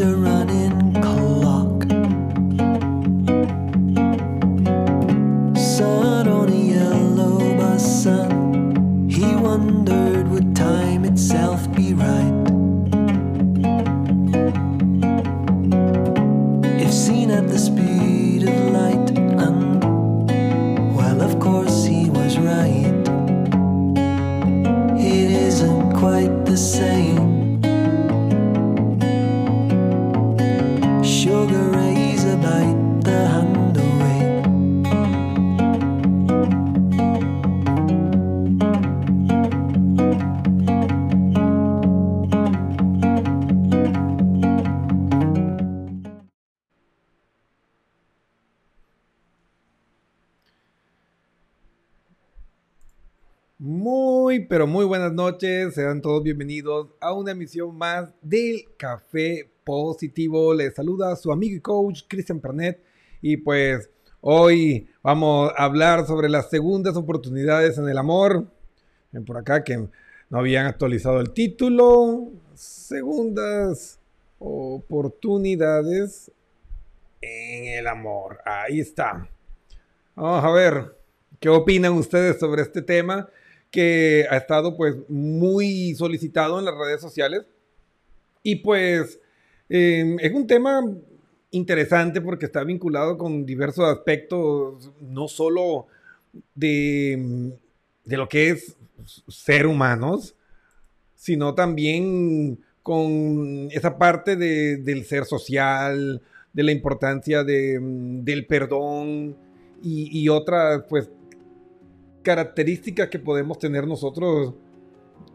watched a noches. Sean todos bienvenidos a una emisión más del Café Positivo. Les saluda su amigo y coach Cristian Pernet. Y pues hoy vamos a hablar sobre las segundas oportunidades en el amor. Ven por acá que no habían actualizado el título. Segundas oportunidades en el amor. Ahí está. Vamos a ver qué opinan ustedes sobre este tema que ha estado pues muy solicitado en las redes sociales. Y pues eh, es un tema interesante porque está vinculado con diversos aspectos, no solo de, de lo que es ser humanos, sino también con esa parte de- del ser social, de la importancia de, mm, del perdón y, y otras pues características que podemos tener nosotros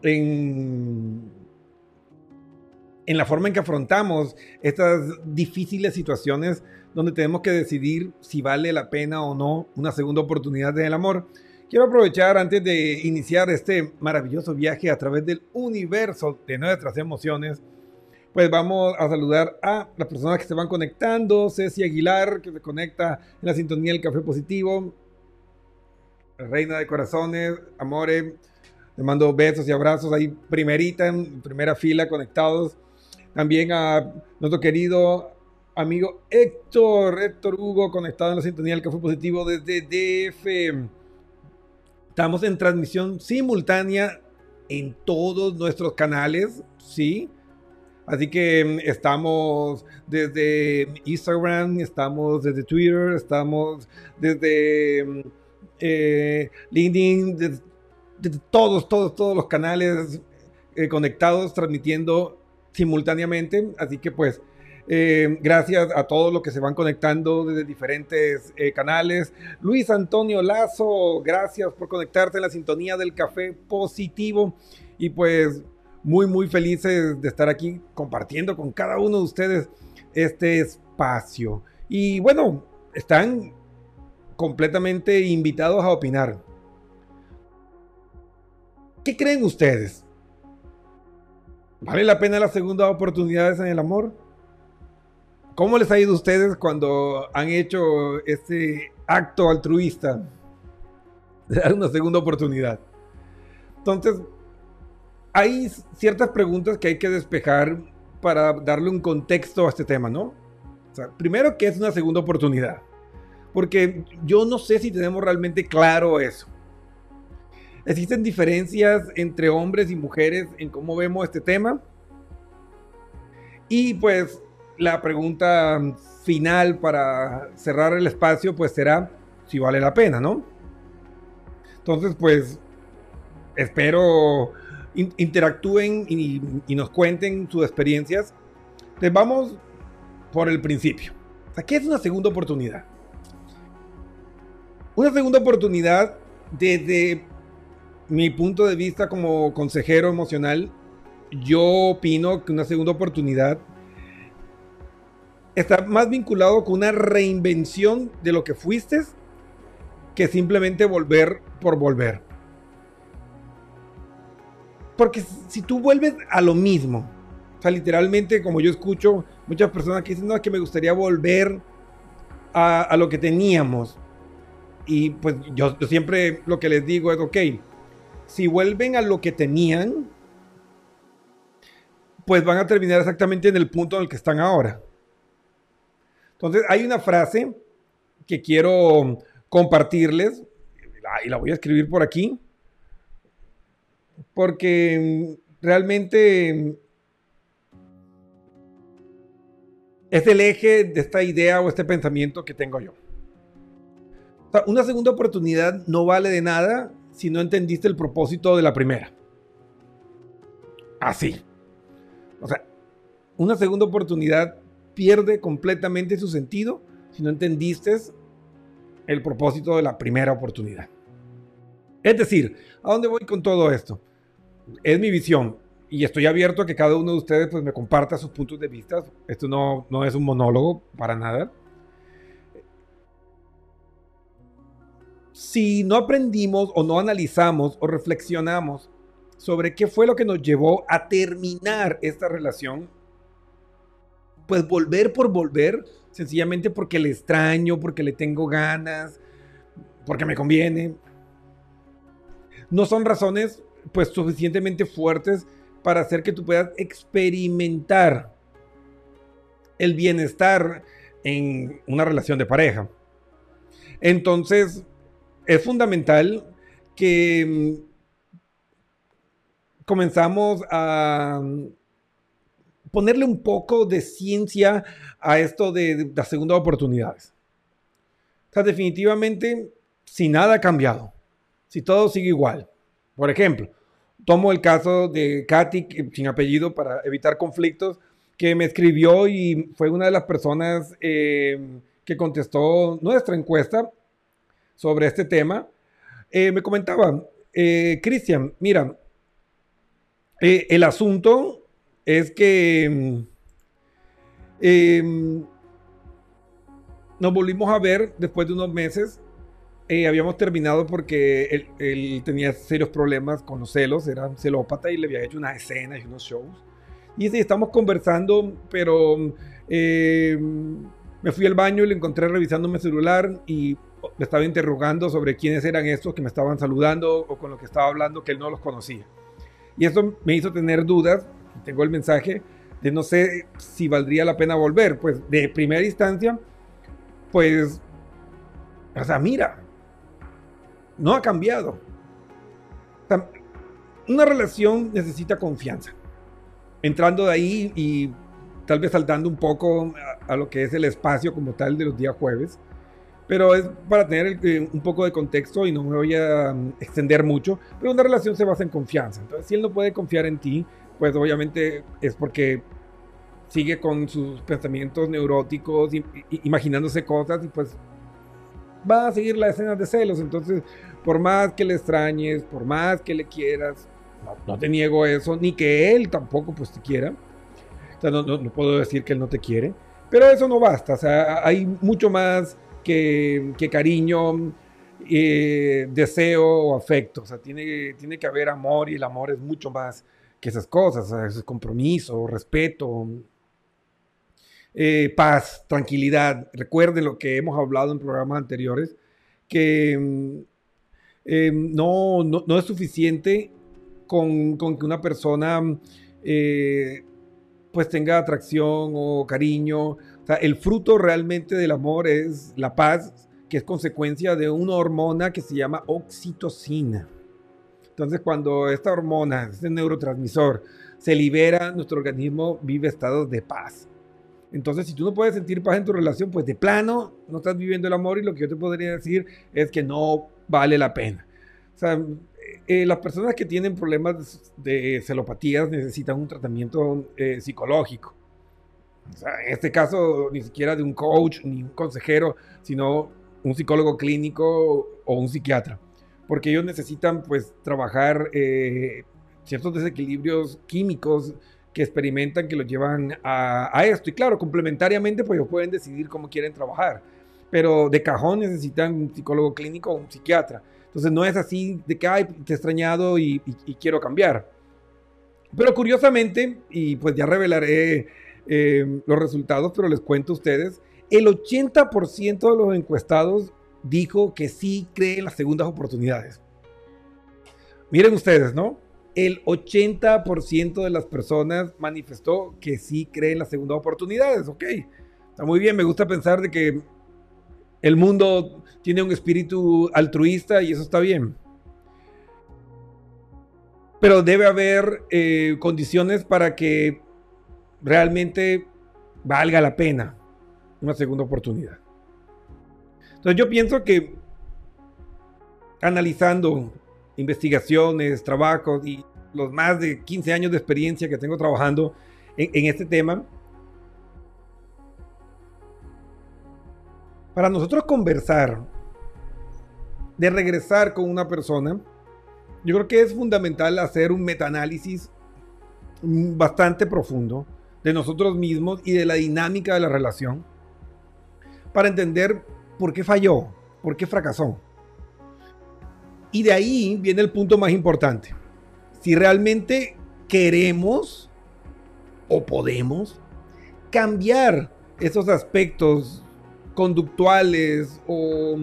en, en la forma en que afrontamos estas difíciles situaciones donde tenemos que decidir si vale la pena o no una segunda oportunidad del amor. Quiero aprovechar antes de iniciar este maravilloso viaje a través del universo de nuestras emociones, pues vamos a saludar a las personas que se van conectando. Ceci Aguilar, que se conecta en la sintonía del Café Positivo. Reina de Corazones, Amore, le mando besos y abrazos ahí primerita, en primera fila, conectados. También a nuestro querido amigo Héctor, Héctor Hugo, conectado en la sintonía del Café Positivo desde DF. Estamos en transmisión simultánea en todos nuestros canales, ¿sí? Así que mm, estamos desde Instagram, estamos desde Twitter, estamos desde mm, eh, LinkedIn, desde, todos, todos, todos los canales eh, conectados, transmitiendo simultáneamente. Así que pues eh, gracias a todos los que se van conectando desde diferentes canales. Luis Antonio Lazo, gracias por conectarte en la sintonía del café positivo. Y pues muy, muy felices de estar aquí compartiendo con cada uno de ustedes este espacio. Y bueno, están completamente invitados a opinar. ¿Qué creen ustedes? ¿Vale la pena las segundas oportunidades en el amor? ¿Cómo les ha ido a ustedes cuando han hecho este acto altruista de dar una segunda oportunidad? Entonces, hay ciertas preguntas que hay que despejar para darle un contexto a este tema, ¿no? O sea, primero, ¿qué es una segunda oportunidad? Porque yo no sé si tenemos realmente claro eso. Existen diferencias entre hombres y mujeres en cómo vemos este tema. Y pues la pregunta final para cerrar el espacio, pues será si vale la pena, ¿no? Entonces, pues, espero interactúen y, nos cuenten sus experiencias. Entonces, vamos por el principio. O ¿qué es una segunda oportunidad? Una segunda oportunidad, desde mi punto de vista como consejero emocional, yo opino que una segunda oportunidad está más vinculado con una reinvención de lo que fuiste que simplemente volver por volver. Porque si tú vuelves a lo mismo, o sea, literalmente como yo escucho muchas personas que dicen, no, es que me gustaría volver a, lo que teníamos. Y pues yo, siempre lo que les digo es, ok, si vuelven a lo que tenían, pues van a terminar exactamente en el punto en el que están ahora. Entonces, hay una frase que quiero compartirles y la voy a escribir por aquí porque realmente es el eje de esta idea o este pensamiento que tengo yo. Una segunda oportunidad no vale de nada si no entendiste el propósito de la primera. Así. O sea, una segunda oportunidad pierde completamente su sentido si no entendiste el propósito de la primera oportunidad. Es decir, ¿a dónde voy con todo esto? Es mi visión y estoy abierto a que cada uno de ustedes pues, me comparta sus puntos de vista. Esto no, no es un monólogo para nada. Si no aprendimos o no analizamos o reflexionamos sobre qué fue lo que nos llevó a terminar esta relación, pues volver por volver, sencillamente porque le extraño, porque le tengo ganas, porque me conviene. No son razones pues suficientemente fuertes para hacer que tú puedas experimentar el bienestar en una relación de pareja. Entonces, es fundamental que mm, comenzamos a ponerle un poco de ciencia a esto de, las segundas oportunidades. O sea, definitivamente, si nada ha cambiado, si todo sigue igual. Por ejemplo, tomo el caso de Katy, sin apellido, para evitar conflictos, que me escribió y fue una de las personas eh, que contestó nuestra encuesta sobre este tema. Eh, me comentaba, eh, Cristian, mira, el asunto es que mm, em, nos volvimos a ver después de unos meses eh, habíamos terminado porque él, tenía serios problemas con los celos, era celópata y le había hecho unas escenas y unos shows. Y estamos conversando, pero eh, me fui al baño y lo encontré revisando mi celular y me estaba interrogando sobre quiénes eran estos que me estaban saludando o con lo que estaba hablando, que él no los conocía. Y eso me hizo tener dudas, tengo el mensaje, de no sé si valdría la pena volver. Pues de primera instancia, pues, o sea, mira, no ha cambiado. una relación necesita confianza. Entrando de ahí y tal vez saltando un poco a, lo que es el espacio como tal de los días jueves. Pero es para tener eh, un poco de contexto y no me voy a um, extender mucho. Pero una relación se basa en confianza. Entonces, si él no puede confiar en ti, pues obviamente es porque sigue con sus pensamientos neuróticos, imaginándose cosas y pues va a seguir la escena de celos. Entonces, por más que le extrañes, por más que le quieras, no, te niego eso, ni que él tampoco pues te quiera. O sea, no, no, puedo decir que él no te quiere, pero eso no basta. O sea, hay mucho más que, cariño, eh, deseo o afecto. O sea, tiene, tiene que haber amor y el amor es mucho más que esas cosas. O sea, es compromiso, respeto, eh, paz, tranquilidad. Recuerden lo que hemos hablado en programas anteriores, que eh, no, no, es suficiente con, con, que una persona pues tenga atracción o cariño. Sea, el fruto realmente del amor es la paz, que es consecuencia de una hormona que se llama oxitocina. Entonces, cuando esta hormona, este neurotransmisor, se libera, nuestro organismo vive estados de paz. Entonces, si tú no puedes sentir paz en tu relación, pues de plano no estás viviendo el amor y lo que yo te podría decir es que no vale la pena. O sea, eh, las personas que tienen problemas de celopatías necesitan un tratamiento eh, psicológico. O sea, en este caso, ni siquiera de un coach ni un consejero, sino un psicólogo clínico o un psiquiatra. Porque ellos necesitan, pues, trabajar eh, ciertos desequilibrios químicos que experimentan, que los llevan a, esto. Y claro, complementariamente, pues ellos pueden decidir cómo quieren trabajar. Pero de cajón necesitan un psicólogo clínico o un psiquiatra. Entonces no es así de que, ay, te he extrañado y, quiero cambiar. Pero curiosamente, y pues ya revelaré eh, los resultados, pero les cuento a ustedes, el 80% de los encuestados dijo que sí cree en las segundas oportunidades. Miren ustedes, ¿no? el 80% de las personas manifestó que sí cree en las segundas oportunidades. Ok, está muy bien, me gusta pensar de que el mundo tiene un espíritu altruista y eso está bien. Pero debe haber eh, condiciones para que realmente valga la pena una segunda oportunidad. Entonces yo pienso que analizando investigaciones, trabajos y los más de 15 años de experiencia que tengo trabajando en, este tema, para nosotros conversar, de regresar con una persona, yo creo que es fundamental hacer un metaanálisis bastante profundo de nosotros mismos y de la dinámica de la relación para entender por qué falló, por qué fracasó. Y de ahí viene el punto más importante. Si realmente queremos o podemos cambiar esos aspectos conductuales o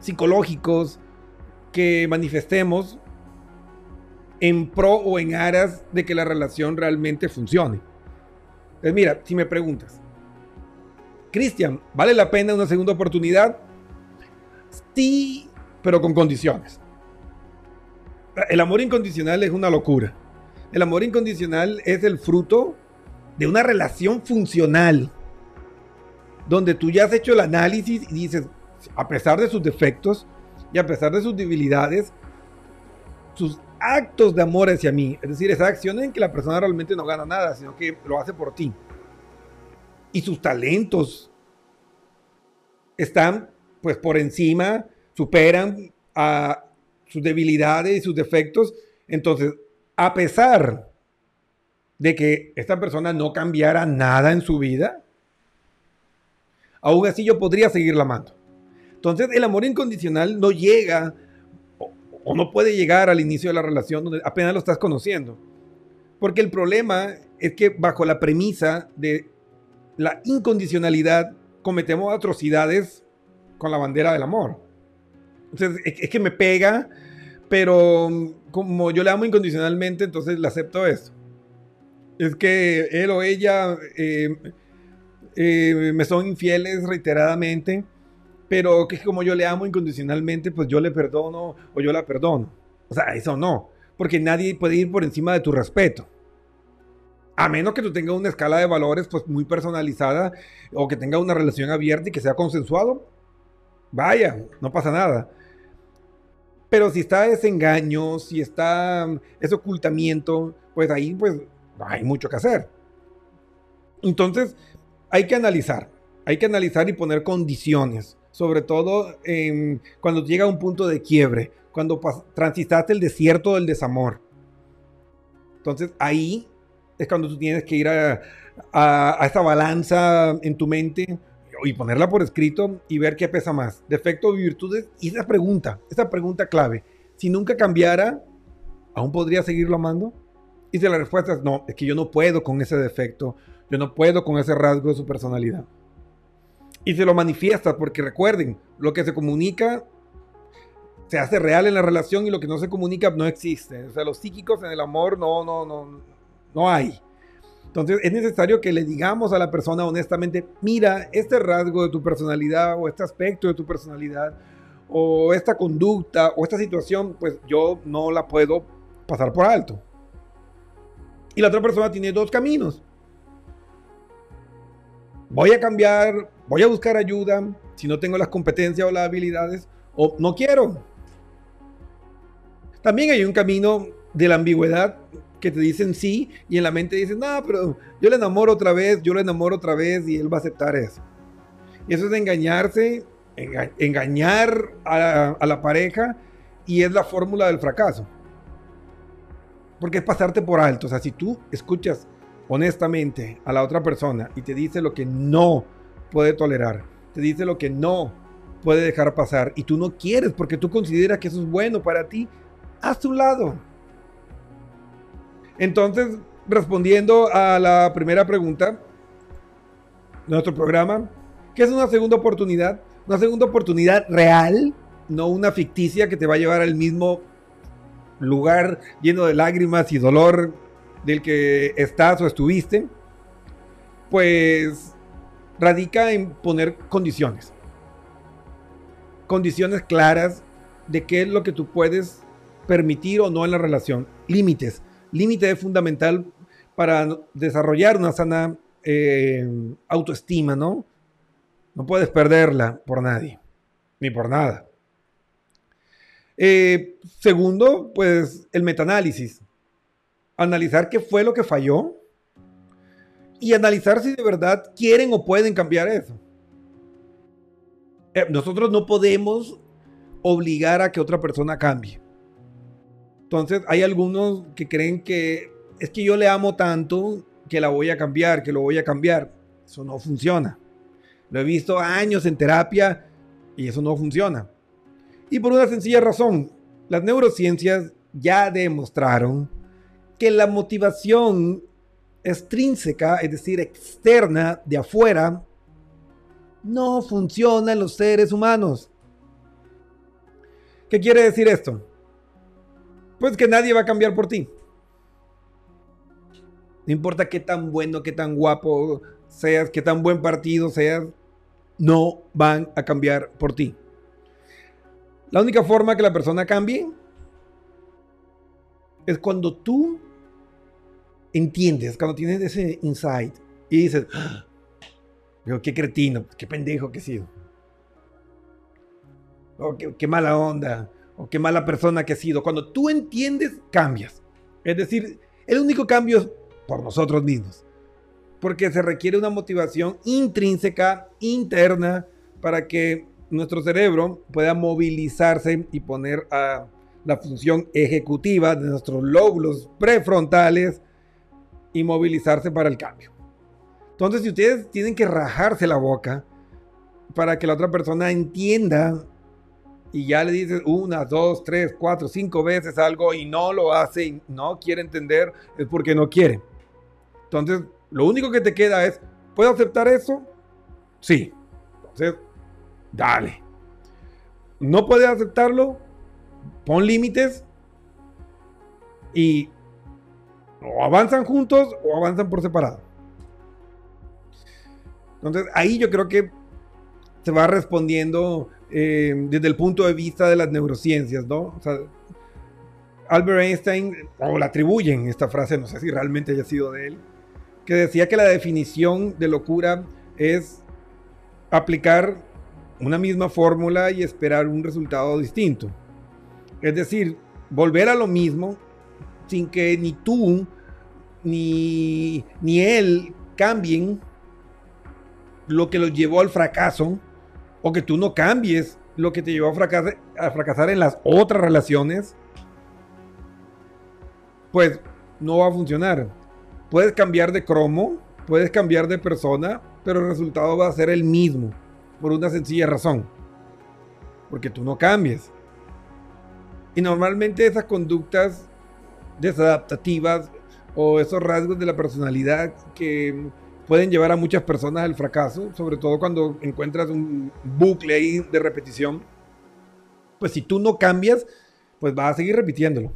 psicológicos que manifestemos en pro o en aras de que la relación realmente funcione. Entonces, mira, si me preguntas, Cristian, ¿vale la pena una segunda oportunidad? Sí, pero con condiciones. El amor incondicional es una locura. El amor incondicional es el fruto de una relación funcional, donde tú ya has hecho el análisis y dices, a pesar de sus defectos y a pesar de sus debilidades, sus actos de amor hacia mí, es decir, esa acción en que la persona realmente no gana nada, sino que lo hace por ti. Y sus talentos están pues por encima, superan a sus debilidades y sus defectos. Entonces, a pesar de que esta persona no cambiara nada en su vida, aún así yo podría seguirla amando. Entonces el amor incondicional no llega o, no puede llegar al inicio de la relación donde apenas lo estás conociendo. Porque el problema es que bajo la premisa de la incondicionalidad cometemos atrocidades con la bandera del amor. Entonces, es, que me pega, pero como yo le amo incondicionalmente, entonces le acepto eso. Es que él o ella eh, eh, me son infieles reiteradamente, pero que como yo le amo incondicionalmente, pues yo le perdono o yo la perdono. O sea, eso no, porque nadie puede ir por encima de tu respeto. A menos que tú tengas una escala de valores pues muy personalizada o que tenga una relación abierta y que sea consensuado, vaya, no pasa nada. Pero si está ese engaño, si está ese ocultamiento, pues ahí pues hay mucho que hacer. Entonces, hay que analizar, hay que analizar y poner condiciones, sobre todo cuando llega a un punto de quiebre, cuando transitaste el desierto del desamor. Entonces, ahí es cuando tú tienes que ir a, a, a esta balanza en tu mente y ponerla por escrito y ver qué pesa más, defecto o virtudes. Y esa pregunta, esa pregunta clave, si nunca cambiara, ¿aún podría seguirlo amando? Y si la respuesta es no, es que yo no puedo con ese defecto, yo no puedo con ese rasgo de su personalidad. Y se lo manifiesta, porque recuerden, lo que se comunica se hace real en la relación y lo que no se comunica no existe. O sea, los psíquicos en el amor no, no, no, no hay. Entonces es necesario que le digamos a la persona honestamente, mira, este rasgo de tu personalidad o este aspecto de tu personalidad o esta conducta o esta situación, pues yo no la puedo pasar por alto. Y la otra persona tiene dos caminos. Voy a cambiar, voy a buscar ayuda si no tengo las competencias o las habilidades o no quiero. También hay un camino de la ambigüedad que te dicen sí y en la mente dicen, no, pero yo le enamoro otra vez, yo le enamoro otra vez y él va a aceptar eso. Y eso es engañarse, enga engañar a, a la pareja y es la fórmula del fracaso. Porque es pasarte por alto. O sea, si tú escuchas honestamente a la otra persona y te dice lo que no puede tolerar, te dice lo que no puede dejar pasar y tú no quieres porque tú consideras que eso es bueno para ti, haz tu lado. Entonces, respondiendo a la primera pregunta nuestro programa, ¿qué es una segunda oportunidad? Una segunda oportunidad real, no una ficticia que te va a llevar al mismo lugar lleno de lágrimas y dolor del que estás o estuviste, pues radica en poner condiciones. Condiciones claras de qué es lo que tú puedes permitir o no en la relación. Límites límite es fundamental para desarrollar una sana eh, autoestima, ¿no? No puedes perderla por nadie, ni por nada. Eh, segundo, pues el metaanálisis. Analizar qué fue lo que falló y analizar si de verdad quieren o pueden cambiar eso. Eh, nosotros no podemos obligar a que otra persona cambie. Entonces hay algunos que creen que es que yo le amo tanto que la voy a cambiar, que lo voy a cambiar. Eso no funciona. Lo he visto años en terapia y eso no funciona. Y por una sencilla razón, las neurociencias ya demostraron que la motivación extrínseca, es decir, externa, de afuera, no funciona en los seres humanos. ¿Qué quiere decir esto? pues que nadie va a cambiar por ti. No importa qué tan bueno, qué tan guapo seas, qué tan buen partido seas, no van a cambiar por ti. La única forma que la persona cambie es cuando tú entiendes, cuando tienes ese insight y dices, ¡Ah! qué cretino, qué pendejo que he sido. Oh, qué, qué mala onda o qué mala persona que he sido. Cuando tú entiendes, cambias. Es decir, el único cambio es por nosotros mismos. Porque se requiere una motivación intrínseca, interna, para que nuestro cerebro pueda movilizarse y poner a la función ejecutiva de nuestros lóbulos prefrontales y movilizarse para el cambio. Entonces, si ustedes tienen que rajarse la boca para que la otra persona entienda y ya le dices una, dos, tres, cuatro, cinco veces algo y no lo hace y no quiere entender, es porque no quiere. Entonces, lo único que te queda es, ¿puedo aceptar eso? Sí. Entonces, dale. ¿No puedes aceptarlo? Pon límites y o avanzan juntos o avanzan por separado. Entonces, ahí yo creo que se va respondiendo eh, desde el punto de vista de las neurociencias, ¿no? O sea, Albert Einstein, o la atribuyen esta frase, no sé si realmente haya sido de él, que decía que la definición de locura es aplicar una misma fórmula y esperar un resultado distinto. Es decir, volver a lo mismo sin que ni tú ni, ni él cambien lo que los llevó al fracaso o que tú no cambies lo que te llevó a fracasar, a fracasar en las otras relaciones, pues no va a funcionar. Puedes cambiar de cromo, puedes cambiar de persona, pero el resultado va a ser el mismo, por una sencilla razón. Porque tú no cambies. Y normalmente esas conductas desadaptativas o esos rasgos de la personalidad que pueden llevar a muchas personas al fracaso, sobre todo cuando encuentras un bucle ahí de repetición. Pues si tú no cambias, pues vas a seguir repitiéndolo.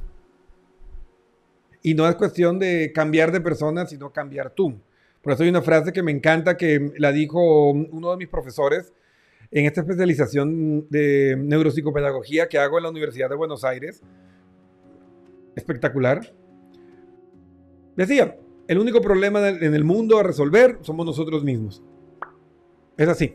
Y no es cuestión de cambiar de persona, sino cambiar tú. Por eso hay una frase que me encanta que la dijo uno de mis profesores en esta especialización de neuropsicopedagogía que hago en la Universidad de Buenos Aires. Espectacular. Decía, el único problema en el mundo a resolver somos nosotros mismos. Es así.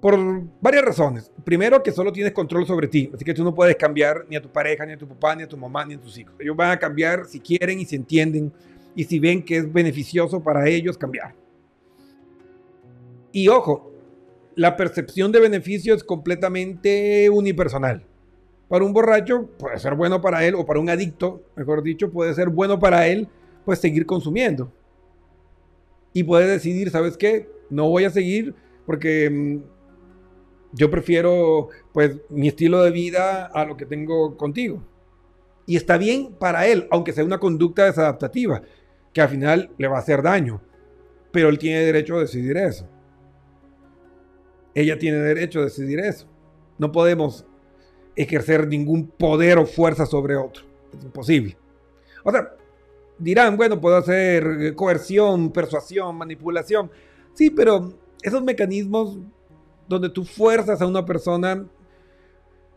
Por varias razones. Primero, que solo tienes control sobre ti. Así que tú no puedes cambiar ni a tu pareja, ni a tu papá, ni a tu mamá, ni a tus hijos. Ellos van a cambiar si quieren y si entienden y si ven que es beneficioso para ellos cambiar. Y ojo, la percepción de beneficio es completamente unipersonal. Para un borracho puede ser bueno para él, o para un adicto, mejor dicho, puede ser bueno para él pues seguir consumiendo. Y puedes decidir, ¿sabes qué? No voy a seguir porque mm, yo prefiero pues mi estilo de vida a lo que tengo contigo. Y está bien para él, aunque sea una conducta desadaptativa, que al final le va a hacer daño. Pero él tiene derecho a decidir eso. Ella tiene derecho a decidir eso. No podemos ejercer ningún poder o fuerza sobre otro. Es imposible. O sea, dirán, bueno, puedo hacer eh, coerción, persuasión, manipulación. Sí, pero esos mecanismos donde tú fuerzas a una persona,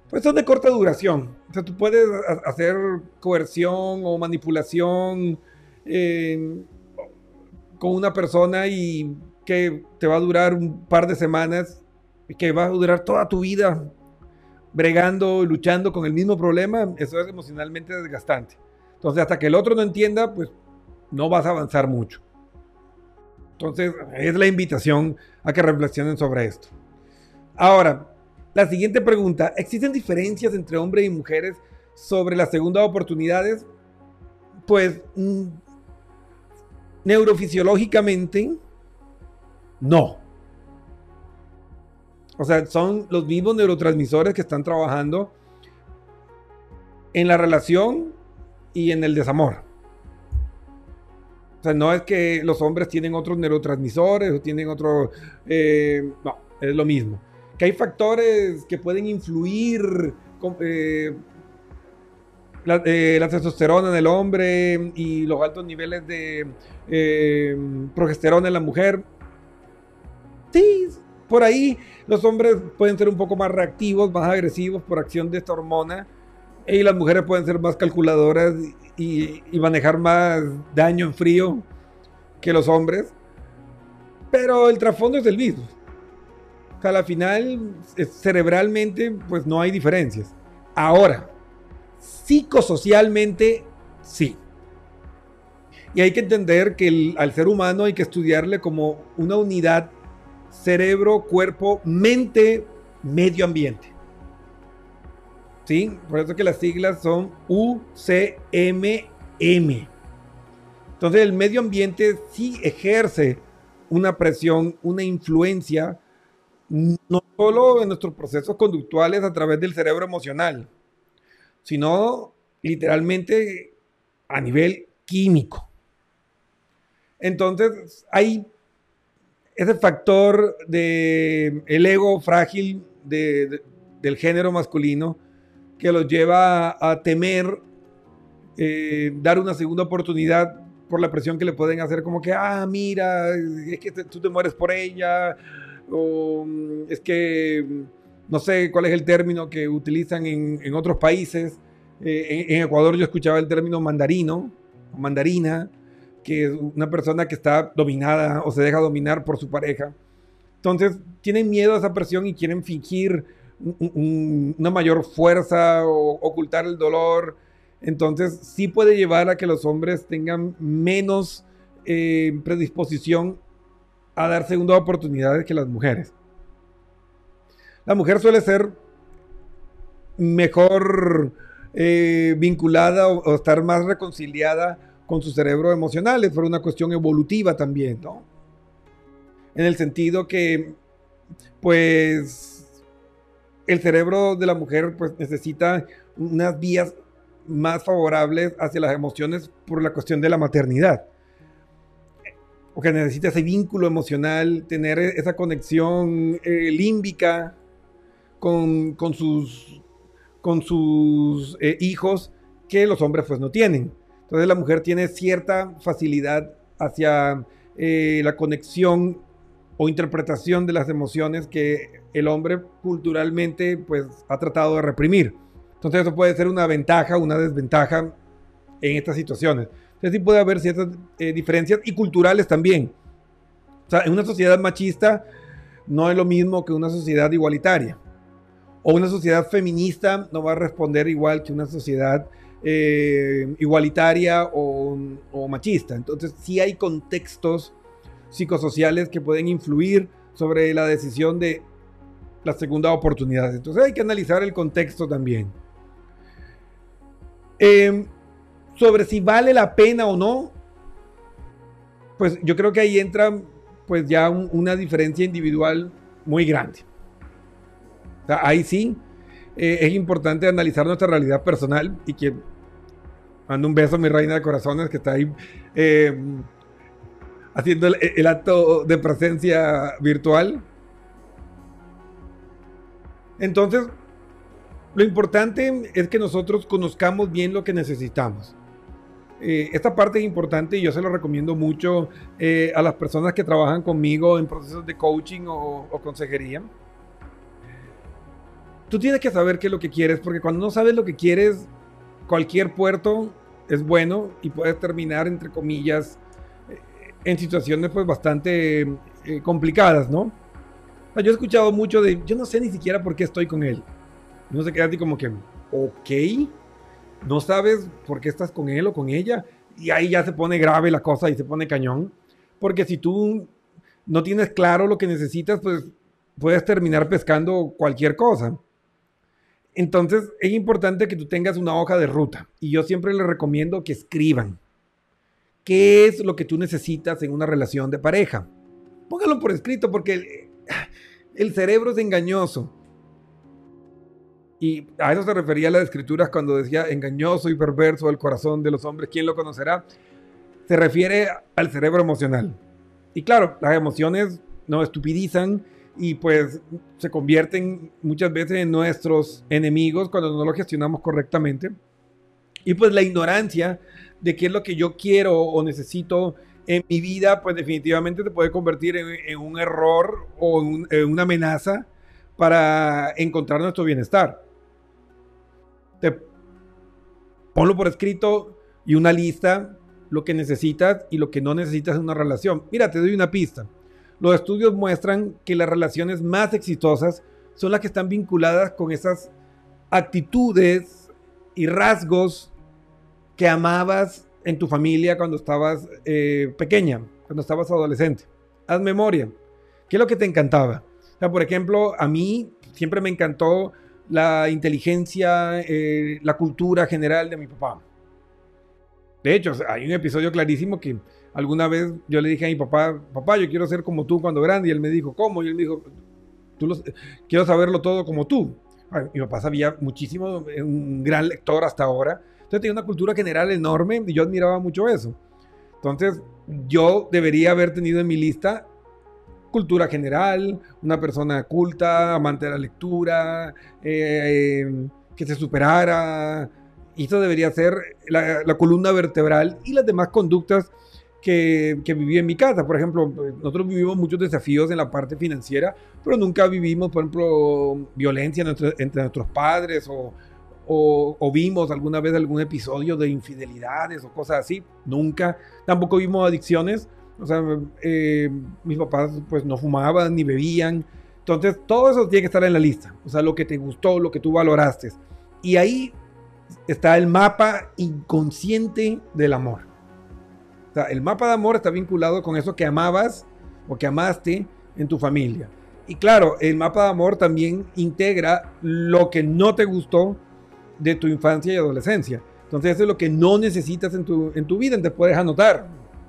pues son de corta duración. O sea, tú puedes hacer coerción o manipulación eh, con una persona y que te va a durar un par de semanas y que va a durar toda tu vida bregando, luchando con el mismo problema. Eso es emocionalmente desgastante. Entonces, hasta que el otro no entienda, pues no vas a avanzar mucho. Entonces, es la invitación a que reflexionen sobre esto. Ahora, la siguiente pregunta, ¿existen diferencias entre hombres y mujeres sobre las segundas oportunidades? Pues, mm, neurofisiológicamente, no. O sea, son los mismos neurotransmisores que están trabajando en la relación y en el desamor. O sea, no es que los hombres tienen otros neurotransmisores o tienen otro... Eh, no, es lo mismo. Que hay factores que pueden influir eh, eh, la, testosterona en el hombre y los altos niveles de progesterona en la mujer. Sí, por ahí los hombres pueden ser un poco más reactivos, más agresivos por acción de esta hormona y las mujeres pueden ser más calculadoras y, manejar más daño en frío que los hombres. Pero el trasfondo es el mismo. O sea, al final, cerebralmente, pues no hay diferencias. Ahora, psicosocialmente, sí. Y hay que entender que al ser humano hay que estudiarle como una unidad cerebro, cuerpo, mente, medio ambiente. ¿Sí? Por eso que las siglas son UCMM. Entonces el medio ambiente sí ejerce una presión, una influencia no solo en nuestros procesos conductuales a través del cerebro emocional, sino literalmente a nivel químico. Entonces, hay ese factor de el ego frágil del género masculino que los lleva a, temer eh, dar una segunda oportunidad por la presión que le pueden hacer, como que, ah, mira, es que tú te mueres por ella, o mm, es que mm, no sé cuál es el término que utilizan en, otros países. Eh, en, Ecuador yo escuchaba el término mandarino, mandarina, que es una persona que está dominada o se deja dominar por su pareja. Entonces tienen miedo a esa presión y quieren fingir una mayor fuerza o ocultar el dolor. Entonces sí puede llevar a que los hombres tengan menos eh, predisposición a dar segunda oportunidades que las mujeres. La mujer suele ser mejor eh, vinculada o, estar más reconciliada con su cerebro emocional, es por una cuestión evolutiva también, ¿no? En el sentido que, pues, el cerebro de la mujer pues, necesita unas vías más favorables hacia las emociones por la cuestión de la maternidad que necesita ese vínculo emocional, tener esa conexión eh, límbica con, sus, con sus eh, hijos que los hombres pues no tienen. Entonces la mujer tiene cierta facilidad hacia eh, la conexión o interpretación de las emociones que el hombre culturalmente pues ha tratado de reprimir. Entonces eso puede ser una ventaja, una desventaja en estas situaciones. Entonces sí puede haber ciertas eh, diferencias y culturales también. O sea, en una sociedad machista no es lo mismo que una sociedad igualitaria. O una sociedad feminista no va a responder igual que una sociedad eh, igualitaria o, o, machista. Entonces sí hay contextos psicosociales que pueden influir sobre la decisión de la segunda oportunidad. Entonces hay que analizar el contexto también. Eh, sobre si vale la pena o no, pues yo creo que ahí entra pues ya una diferencia individual muy grande. ahí sí eh, es importante analizar nuestra realidad personal y que mando un beso a mi reina de corazones que está ahí eh, haciendo el, acto de presencia virtual. Entonces, lo importante es que nosotros conozcamos bien lo que necesitamos. Eh, esta parte es importante y yo se lo recomiendo mucho eh, a las personas que trabajan conmigo en procesos de coaching o, consejería. Tú tienes que saber qué es lo que quieres, porque cuando no sabes lo que quieres, cualquier puerto es bueno y puedes terminar, entre comillas, en situaciones pues bastante complicadas, ¿no? yo he escuchado mucho de, yo no sé ni siquiera por qué estoy con él. No se queda así como que, ok, no sabes por qué estás con él o con ella, y ahí ya se pone grave la cosa y se pone cañón. Porque si tú no tienes claro lo que necesitas, pues puedes terminar pescando cualquier cosa. Entonces es importante que tú tengas una hoja de ruta. Y yo siempre les recomiendo que escriban. ¿Qué es lo que tú necesitas en una relación de pareja? Póngalo por escrito porque el, el cerebro es engañoso. Y a eso se refería las escrituras cuando decía engañoso y perverso el corazón de los hombres, ¿quién lo conocerá? Se refiere al cerebro emocional. Y claro, las emociones nos estupidizan y pues se convierten muchas veces en nuestros enemigos cuando no lo gestionamos correctamente. Y pues la ignorancia de qué es lo que yo quiero o necesito en mi vida, pues definitivamente te puede convertir en, un error o en una amenaza para encontrar nuestro bienestar te ponlo por escrito y una lista, lo que necesitas y lo que no necesitas en una relación. Mira, te doy una pista. Los estudios muestran que las relaciones más exitosas son las que están vinculadas con esas actitudes y rasgos que amabas en tu familia cuando estabas eh, pequeña, cuando estabas adolescente. Haz memoria. ¿Qué es lo que te encantaba? por ejemplo, a mí siempre me encantó la inteligencia, eh, la cultura general de mi papá. De hecho, hay un episodio clarísimo que alguna vez yo le dije a mi papá, papá, yo quiero ser como tú cuando grande, y él me dijo, ¿cómo? Y él me dijo, Tú los, quiero saberlo todo como tú. mi papá sabía muchísimo, un gran lector hasta ahora. Entonces tenía una cultura general enorme y yo admiraba mucho eso. Entonces yo debería haber tenido en mi lista cultura general, una persona culta, amante de la lectura, eh, que se superara. Y eso debería ser la, la columna vertebral y las demás conductas que, que, viví en mi casa. Por ejemplo, nosotros vivimos muchos desafíos en la parte financiera, pero nunca vivimos, por ejemplo, violencia entre, nuestros padres o, o, vimos alguna vez algún episodio de infidelidades o cosas así. Nunca. Tampoco vimos adicciones. O sea, eh, mis papás pues no fumaban ni bebían. Entonces, todo eso tiene que estar en la lista. O sea, lo que te gustó, lo que tú valoraste. Y ahí está el mapa inconsciente del amor el mapa de amor está vinculado con eso que amabas o que amaste en tu familia. Y claro, el mapa de amor también integra lo que no te gustó de tu infancia y adolescencia. Entonces eso es lo que no necesitas en tu, en tu vida. Te puedes anotar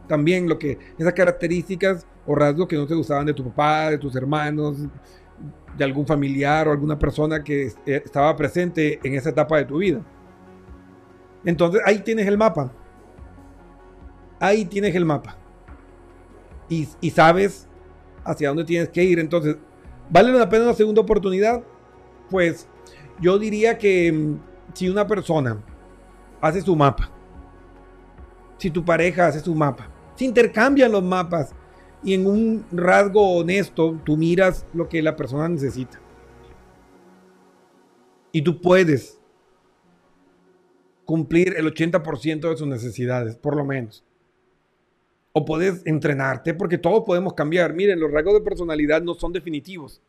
también lo que, esas características o rasgos que no te gustaban de tu papá, de tus hermanos, de algún familiar o alguna persona que eh, estaba presente en esa etapa de tu vida. Entonces ahí tienes el mapa ahí tienes el mapa. Y, sabes hacia dónde tienes que ir. Entonces, ¿vale la pena una segunda oportunidad? Pues yo diría que mm, si una persona hace su mapa, si tu pareja hace su mapa, se intercambian los mapas y en un rasgo honesto tú miras lo que la persona necesita. Y tú puedes cumplir el 80% de sus necesidades, por lo menos o puedes entrenarte porque todos podemos cambiar. Miren, los rasgos de personalidad no son definitivos.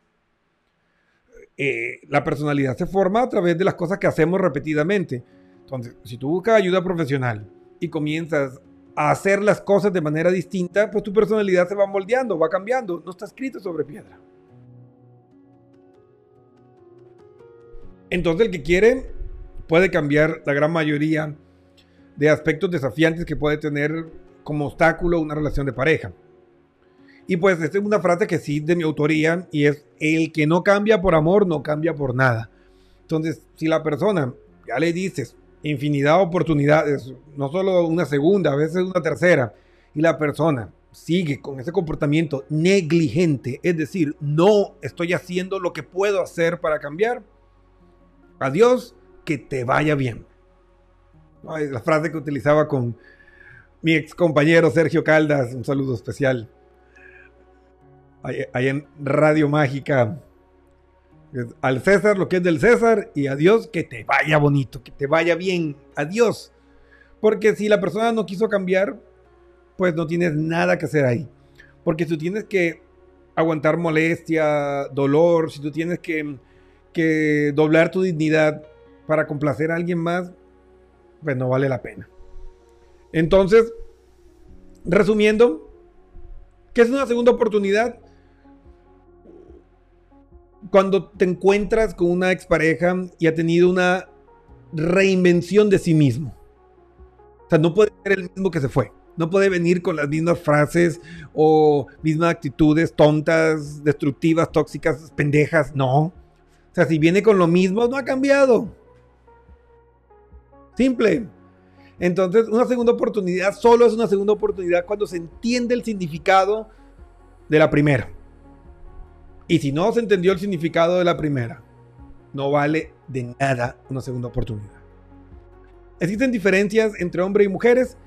Eh, la personalidad se forma a través de las cosas que hacemos repetidamente. Entonces, si tú buscas ayuda profesional y comienzas a hacer las cosas de manera distinta, pues tu personalidad se va moldeando, va cambiando, no está escrito sobre piedra. Entonces el que quiere puede cambiar la gran mayoría de aspectos desafiantes que puede tener como obstáculo una relación de pareja. Y pues esta es una frase que sí de mi autoría y es el que no cambia por amor no cambia por nada. Entonces, si la persona ya le dices infinidad de oportunidades, no solo una segunda, a veces una tercera, y la persona sigue con ese comportamiento negligente, es decir, no estoy haciendo lo que puedo hacer para cambiar, adiós, que te vaya bien. La frase que utilizaba con, mi ex compañero Sergio Caldas, un saludo especial. Ahí, en Radio Mágica. Al César lo que es del César y adiós, que te vaya bonito, que te vaya bien. Adiós. Porque si la persona no quiso cambiar, pues no tienes nada que hacer ahí. Porque tú tienes que aguantar molestia, dolor, si tú tienes que, que doblar tu dignidad para complacer a alguien más, pues no vale la pena. Entonces, resumiendo, ¿qué es una segunda oportunidad? Cuando te encuentras con una expareja y ha tenido una reinvención de sí mismo. O sea, no puede ser el mismo que se fue. No puede venir con las mismas frases o mismas actitudes tontas, destructivas, tóxicas, pendejas. No. O sea, si viene con lo mismo, no ha cambiado. Simple. Entonces, una segunda oportunidad solo es una segunda oportunidad cuando se entiende el significado de la primera. Y si no se entendió el significado de la primera, no vale de nada una segunda oportunidad. ¿Existen diferencias entre hombres y mujeres?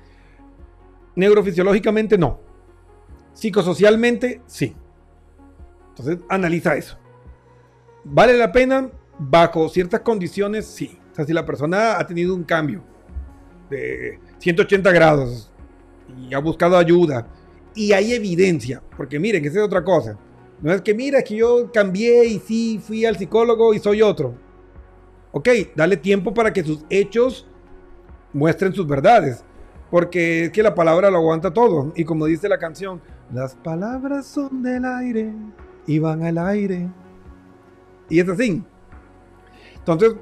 Neurofisiológicamente no. Psicosocialmente sí. Entonces analiza eso. ¿Vale la pena? Bajo ciertas condiciones sí. O sea, si la persona ha tenido un cambio de 180 grados y ha buscado ayuda y hay evidencia, porque miren, esa es otra cosa. No es que mira que yo cambié y sí fui al psicólogo y soy otro. Ok, dale tiempo para que sus hechos muestren sus verdades. Porque es que la palabra lo aguanta todo. Y como dice la canción, las palabras son del aire y van al aire. Y es así. Entonces,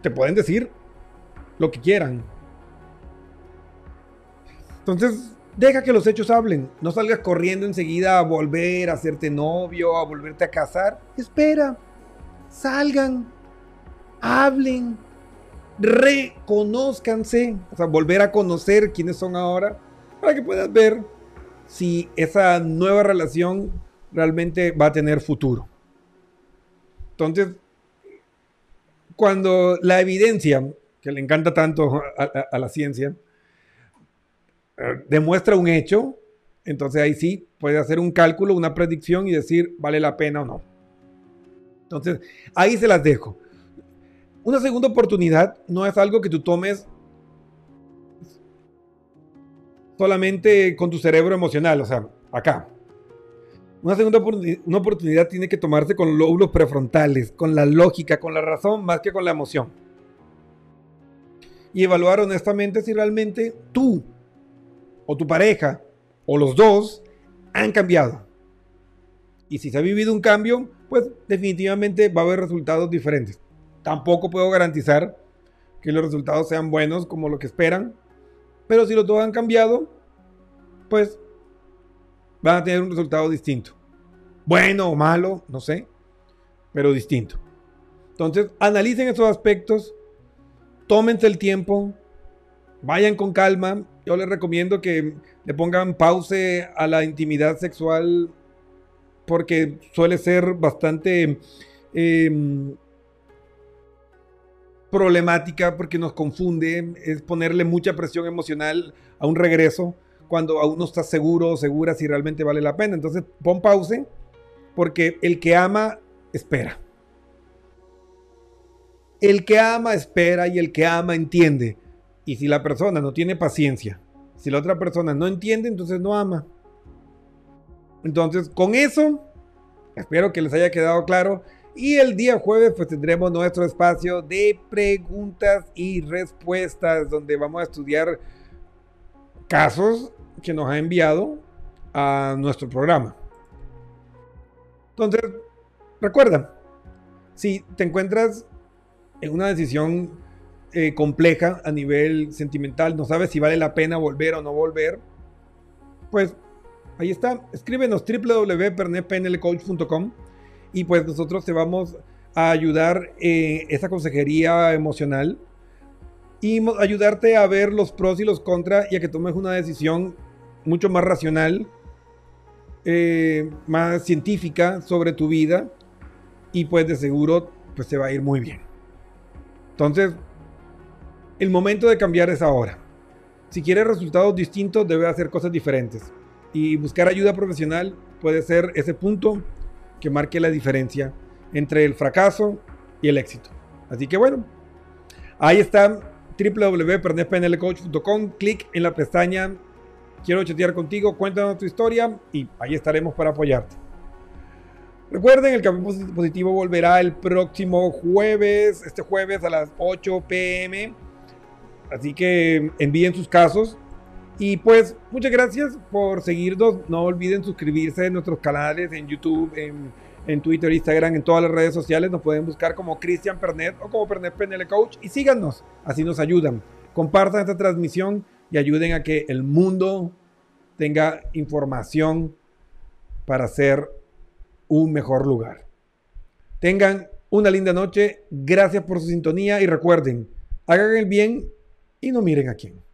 te pueden decir lo que quieran. Entonces, Deja que los hechos hablen. No salgas corriendo enseguida a volver a hacerte novio, a volverte a casar. Espera. Salgan. Hablen. Reconózcanse. O sea, volver a conocer quiénes son ahora. Para que puedas ver si esa nueva relación realmente va a tener futuro. Entonces, cuando la evidencia, que le encanta tanto a, la ciencia, demuestra un hecho, entonces ahí sí puede hacer un cálculo, una predicción y decir vale la pena o no. Entonces, ahí se las dejo. Una segunda oportunidad no es algo que tú tomes solamente con tu cerebro emocional, o sea, acá. Una segunda una oportunidad tiene que tomarse con lóbulos prefrontales, con la lógica, con la razón, más que con la emoción. Y evaluar honestamente si realmente tú o tu pareja o los dos han cambiado. Y si se ha vivido un cambio, pues definitivamente va a haber resultados diferentes. Tampoco puedo garantizar que los resultados sean buenos como lo que esperan, pero si los dos han cambiado, pues van a tener un resultado distinto. Bueno o malo, no sé, pero distinto. Entonces, analicen esos aspectos, tómense el tiempo, vayan con calma. Yo les recomiendo que le pongan pause a la intimidad sexual porque suele ser bastante em, problemática porque nos confunde, es ponerle mucha presión emocional a un regreso cuando aún no estás seguro o segura si realmente vale la pena. Entonces pon pause porque el que ama espera. El que ama espera y el que ama entiende. Y si la persona no tiene paciencia, si la otra persona no entiende, entonces no ama. Entonces, con eso, espero que les haya quedado claro. Y el día jueves, pues tendremos nuestro espacio de preguntas y respuestas, donde vamos a estudiar casos que nos ha enviado a nuestro programa. Entonces, recuerda, si te encuentras en una decisión eh, compleja a nivel sentimental, no sabes si vale la pena volver o no volver, pues ahí está. Escríbenos www.pernetpnlcoach.com y pues nosotros te vamos a ayudar en esa consejería emocional y ayudarte a ver los pros y los contras y a que tomes una decisión mucho más racional, eh, más científica sobre tu vida y pues de seguro pues te va a ir muy bien. Entonces, el momento de cambiar es ahora. Si quieres resultados distintos, debes hacer cosas diferentes. Y buscar ayuda profesional puede ser ese punto que marque la diferencia entre el fracaso y el éxito. Así que bueno, ahí está www.pernespnlcoach.com. Clic en la pestaña Quiero chatear contigo, cuéntanos tu historia y ahí estaremos para apoyarte. Recuerden, el Café Positivo volverá el próximo jueves, este jueves a las 8 pm. Así que envíen sus casos. Y pues muchas gracias por seguirnos. No olviden suscribirse en nuestros canales en YouTube, en, Twitter, Instagram, en todas las redes sociales. Nos pueden buscar como Cristian Pernet o como Pernet PNL Coach y síganos. Así nos ayudan. Compartan esta transmisión y ayuden a que el mundo tenga información para ser un mejor lugar. Tengan una linda noche, gracias por su sintonía y recuerden, hagan el bien y no miren a quién.